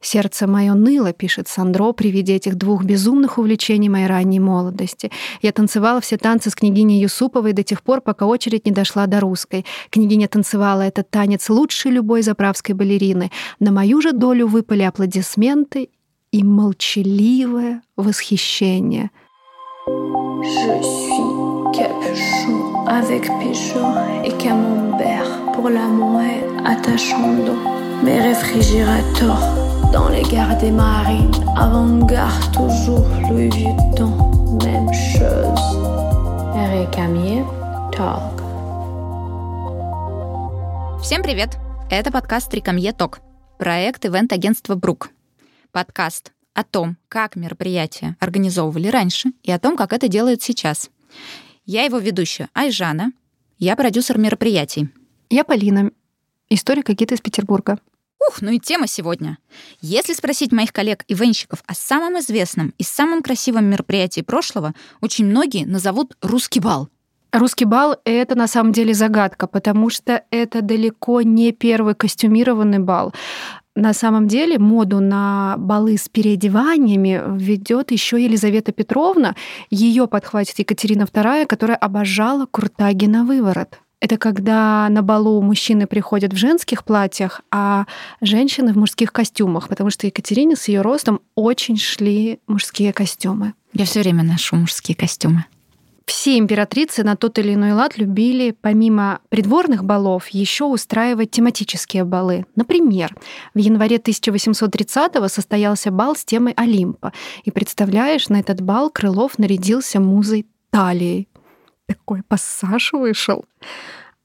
Сердце мое ныло, пишет Сандро при виде этих двух безумных увлечений моей ранней молодости. Я танцевала все танцы с княгиней Юсуповой до тех пор, пока очередь не дошла до русской. Княгиня танцевала этот танец лучше любой заправской балерины. На мою же долю выпали аплодисменты и молчаливое восхищение. Mes réfrigérateurs dans les gares des marines, avant-garde toujours Louis Vuitton, même chose. Рекамье Talk. Всем привет! Это подкаст Рекамье Ток, проект ивент-агентства Брук. Подкаст о том, как мероприятия организовывали раньше и о том, как это делают сейчас. Я его ведущая Айжана, я продюсер мероприятий. Я Полина, историк гид из Петербурга. Ух, ну и тема сегодня. Если спросить моих коллег-ивенщиков о самом известном и самом красивом мероприятии прошлого, очень многие назовут «Русский бал». Русский бал — это на самом деле загадка, потому что это далеко не первый костюмированный бал. На самом деле моду на балы с переодеваниями ведет еще Елизавета Петровна. Ее подхватит Екатерина II, которая обожала куртаги на выворот. Это когда на балу мужчины приходят в женских платьях, а женщины в мужских костюмах, потому что Екатерине с ее ростом очень шли мужские костюмы. Я все время ношу мужские костюмы. Все императрицы на тот или иной лад любили, помимо придворных балов, еще устраивать тематические балы. Например, в январе 1830-го состоялся бал с темой Олимпа. И представляешь, на этот бал Крылов нарядился музой Талией такой пассаж вышел.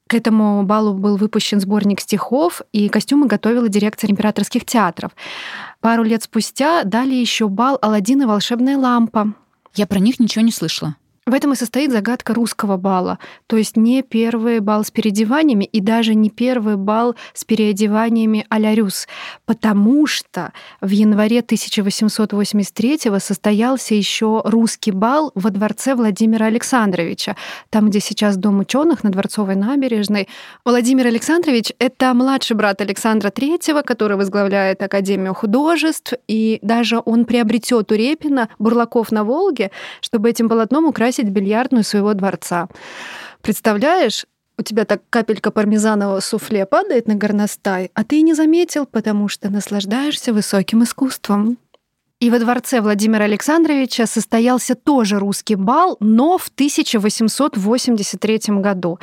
К этому балу был выпущен сборник стихов, и костюмы готовила директор императорских театров. Пару лет спустя дали еще бал «Аладдин и волшебная лампа». Я про них ничего не слышала. В этом и состоит загадка русского бала. То есть не первый бал с переодеваниями и даже не первый бал с переодеваниями а-ля Рюс, потому что в январе 1883 состоялся еще русский бал во дворце Владимира Александровича, там, где сейчас Дом ученых на Дворцовой набережной. Владимир Александрович — это младший брат Александра III, который возглавляет Академию художеств, и даже он приобретет у Репина «Бурлаков на Волге», чтобы этим полотном украсить украсить бильярдную своего дворца. Представляешь, у тебя так капелька пармезанового суфле падает на горностай, а ты и не заметил, потому что наслаждаешься высоким искусством. И во дворце Владимира Александровича состоялся тоже русский бал, но в 1883 году.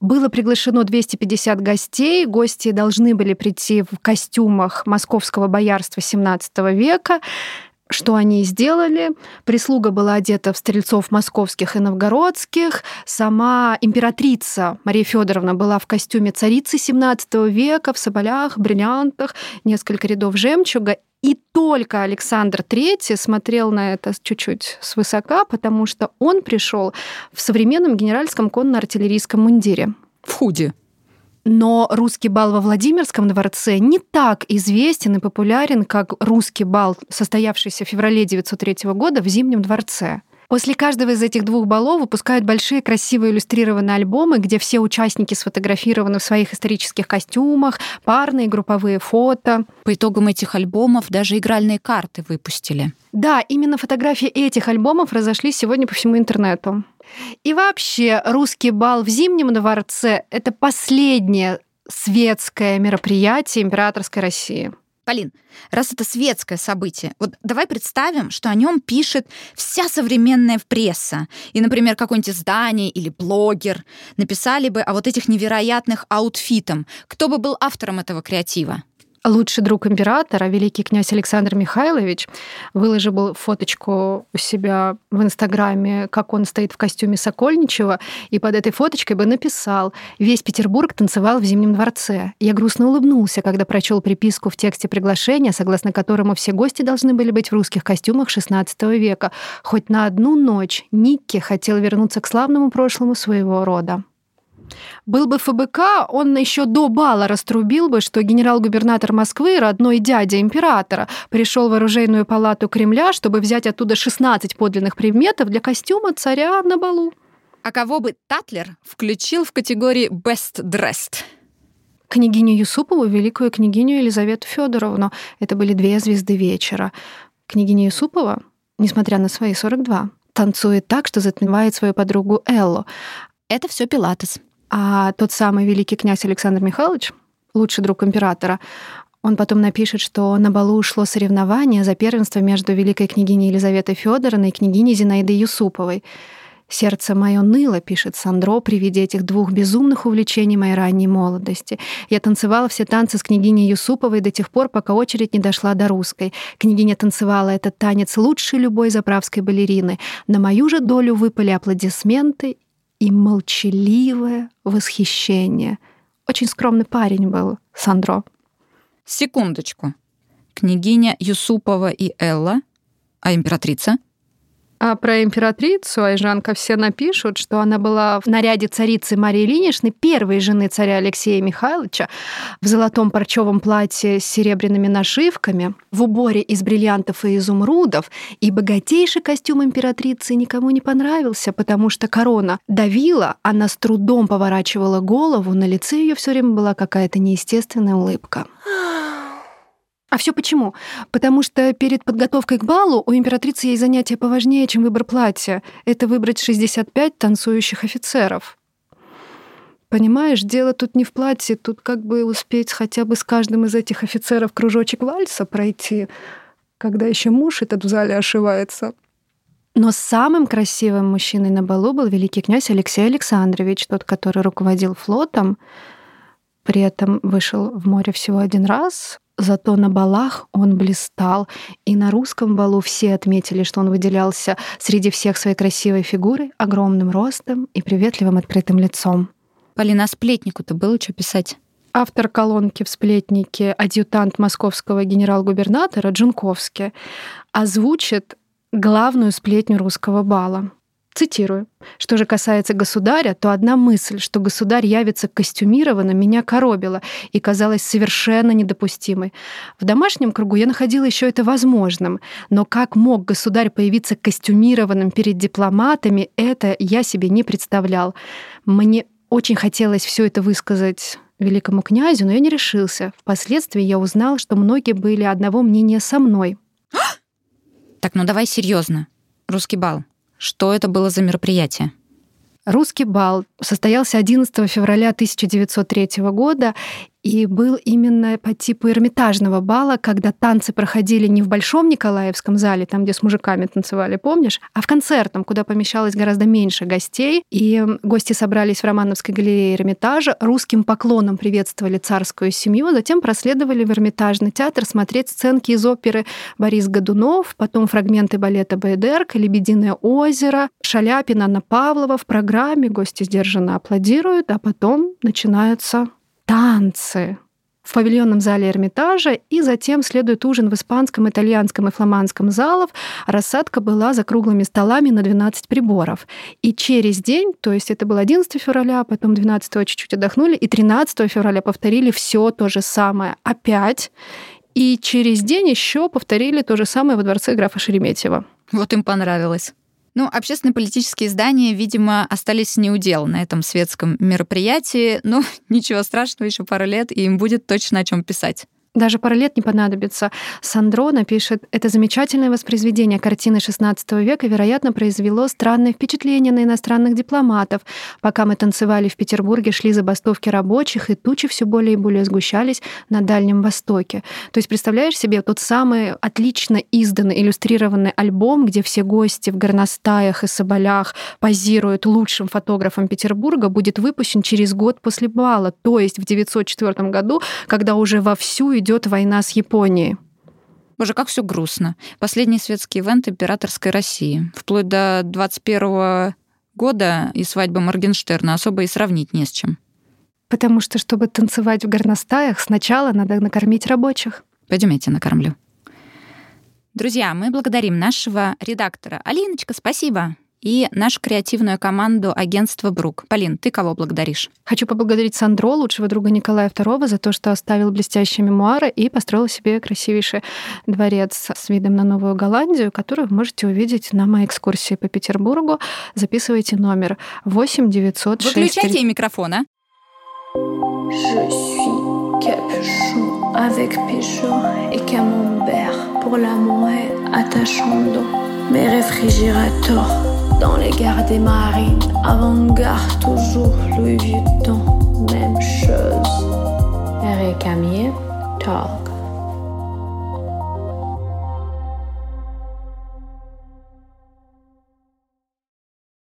Было приглашено 250 гостей. Гости должны были прийти в костюмах московского боярства XVII века что они сделали. Прислуга была одета в стрельцов московских и новгородских. Сама императрица Мария Федоровна была в костюме царицы XVII века, в соболях, бриллиантах, несколько рядов жемчуга. И только Александр III смотрел на это чуть-чуть свысока, потому что он пришел в современном генеральском конно-артиллерийском мундире. В худи. Но русский бал во Владимирском дворце не так известен и популярен, как русский бал, состоявшийся в феврале 1903 года в Зимнем дворце. После каждого из этих двух балов выпускают большие красивые иллюстрированные альбомы, где все участники сфотографированы в своих исторических костюмах, парные групповые фото. По итогам этих альбомов даже игральные карты выпустили. Да, именно фотографии этих альбомов разошлись сегодня по всему интернету. И вообще, русский бал в Зимнем дворце — это последнее светское мероприятие императорской России. Полин, раз это светское событие, вот давай представим, что о нем пишет вся современная пресса. И, например, какое-нибудь издание или блогер написали бы о вот этих невероятных аутфитах. Кто бы был автором этого креатива? Лучший друг императора, великий князь Александр Михайлович, выложил фоточку у себя в Инстаграме, как он стоит в костюме Сокольничева, и под этой фоточкой бы написал «Весь Петербург танцевал в Зимнем дворце». Я грустно улыбнулся, когда прочел приписку в тексте приглашения, согласно которому все гости должны были быть в русских костюмах XVI века. Хоть на одну ночь Никки хотел вернуться к славному прошлому своего рода. Был бы ФБК, он еще до бала раструбил бы, что генерал-губернатор Москвы, родной дядя императора, пришел в оружейную палату Кремля, чтобы взять оттуда 16 подлинных предметов для костюма царя на балу. А кого бы Татлер включил в категории «best dressed»? княгиню Юсупову великую княгиню Елизавету Федоровну. Это были две звезды вечера. Княгиня Юсупова, несмотря на свои 42, танцует так, что затмевает свою подругу Эллу. Это все Пилатес. А тот самый великий князь Александр Михайлович, лучший друг императора, он потом напишет, что на балу шло соревнование за первенство между великой княгиней Елизаветой Федоровной и княгиней Зинаидой Юсуповой. «Сердце мое ныло», — пишет Сандро, при виде этих двух безумных увлечений моей ранней молодости. «Я танцевала все танцы с княгиней Юсуповой до тех пор, пока очередь не дошла до русской. Княгиня танцевала этот танец лучше любой заправской балерины. На мою же долю выпали аплодисменты и молчаливое восхищение. Очень скромный парень был Сандро. Секундочку. Княгиня Юсупова и Элла, а императрица — а про императрицу Айжанка все напишут, что она была в наряде царицы Марии Ильиничны, первой жены царя Алексея Михайловича, в золотом парчевом платье с серебряными нашивками, в уборе из бриллиантов и изумрудов, и богатейший костюм императрицы никому не понравился, потому что корона давила, она с трудом поворачивала голову, на лице ее все время была какая-то неестественная улыбка. А все почему? Потому что перед подготовкой к балу у императрицы есть занятие поважнее, чем выбор платья. Это выбрать 65 танцующих офицеров. Понимаешь, дело тут не в платье, тут как бы успеть хотя бы с каждым из этих офицеров кружочек вальса пройти, когда еще муж этот в зале ошивается. Но самым красивым мужчиной на балу был великий князь Алексей Александрович, тот, который руководил флотом, при этом вышел в море всего один раз, Зато на балах он блистал, и на русском балу все отметили, что он выделялся среди всех своей красивой фигурой, огромным ростом и приветливым открытым лицом. Полина, а сплетнику-то было что писать? Автор колонки в «Сплетнике», адъютант московского генерал-губернатора Джунковский, озвучит главную сплетню русского бала. Цитирую. «Что же касается государя, то одна мысль, что государь явится костюмированно, меня коробила и казалась совершенно недопустимой. В домашнем кругу я находила еще это возможным, но как мог государь появиться костюмированным перед дипломатами, это я себе не представлял. Мне очень хотелось все это высказать великому князю, но я не решился. Впоследствии я узнал, что многие были одного мнения со мной. Так, ну давай серьезно. Русский бал. Что это было за мероприятие? Русский бал состоялся 11 февраля 1903 года, и был именно по типу эрмитажного бала, когда танцы проходили не в Большом Николаевском зале, там, где с мужиками танцевали, помнишь, а в концертном, куда помещалось гораздо меньше гостей. И гости собрались в Романовской галерее Эрмитажа, русским поклоном приветствовали царскую семью, затем проследовали в Эрмитажный театр смотреть сценки из оперы Борис Годунов, потом фрагменты балета «Байдерка», «Лебединое озеро», Шаляпина, Анна Павлова. В программе гости сдержанно аплодируют, а потом начинаются танцы в павильонном зале Эрмитажа, и затем следует ужин в испанском, итальянском и фламандском залах. Рассадка была за круглыми столами на 12 приборов. И через день, то есть это было 11 февраля, потом 12 чуть-чуть отдохнули, и 13 февраля повторили все то же самое опять. И через день еще повторили то же самое во дворце графа Шереметьева. Вот им понравилось. Ну, общественно-политические издания, видимо, остались неудел на этом светском мероприятии. Но ничего страшного, еще пару лет, и им будет точно о чем писать. Даже пара лет не понадобится. Сандро напишет, это замечательное воспроизведение картины XVI века, вероятно, произвело странное впечатление на иностранных дипломатов. Пока мы танцевали в Петербурге, шли забастовки рабочих, и тучи все более и более сгущались на Дальнем Востоке. То есть представляешь себе тот самый отлично изданный, иллюстрированный альбом, где все гости в горностаях и соболях позируют лучшим фотографом Петербурга, будет выпущен через год после бала, то есть в 904 году, когда уже вовсю идет война с Японией. Боже, как все грустно. Последний светский ивент императорской России. Вплоть до 21 года и свадьбы Моргенштерна особо и сравнить не с чем. Потому что, чтобы танцевать в горностаях, сначала надо накормить рабочих. Пойдем, я тебя накормлю. Друзья, мы благодарим нашего редактора. Алиночка, спасибо и нашу креативную команду агентства «Брук». Полин, ты кого благодаришь? Хочу поблагодарить Сандро, лучшего друга Николая II, за то, что оставил блестящие мемуары и построил себе красивейший дворец с видом на Новую Голландию, который вы можете увидеть на моей экскурсии по Петербургу. Записывайте номер 8 906... Выключайте микрофон, а? Capuchon avec pigeon et camembert pour l'amour attachant mes réfrigérateurs dans les gares des marines avant-garde toujours Louis Vuitton même chose. Eric Camier Talk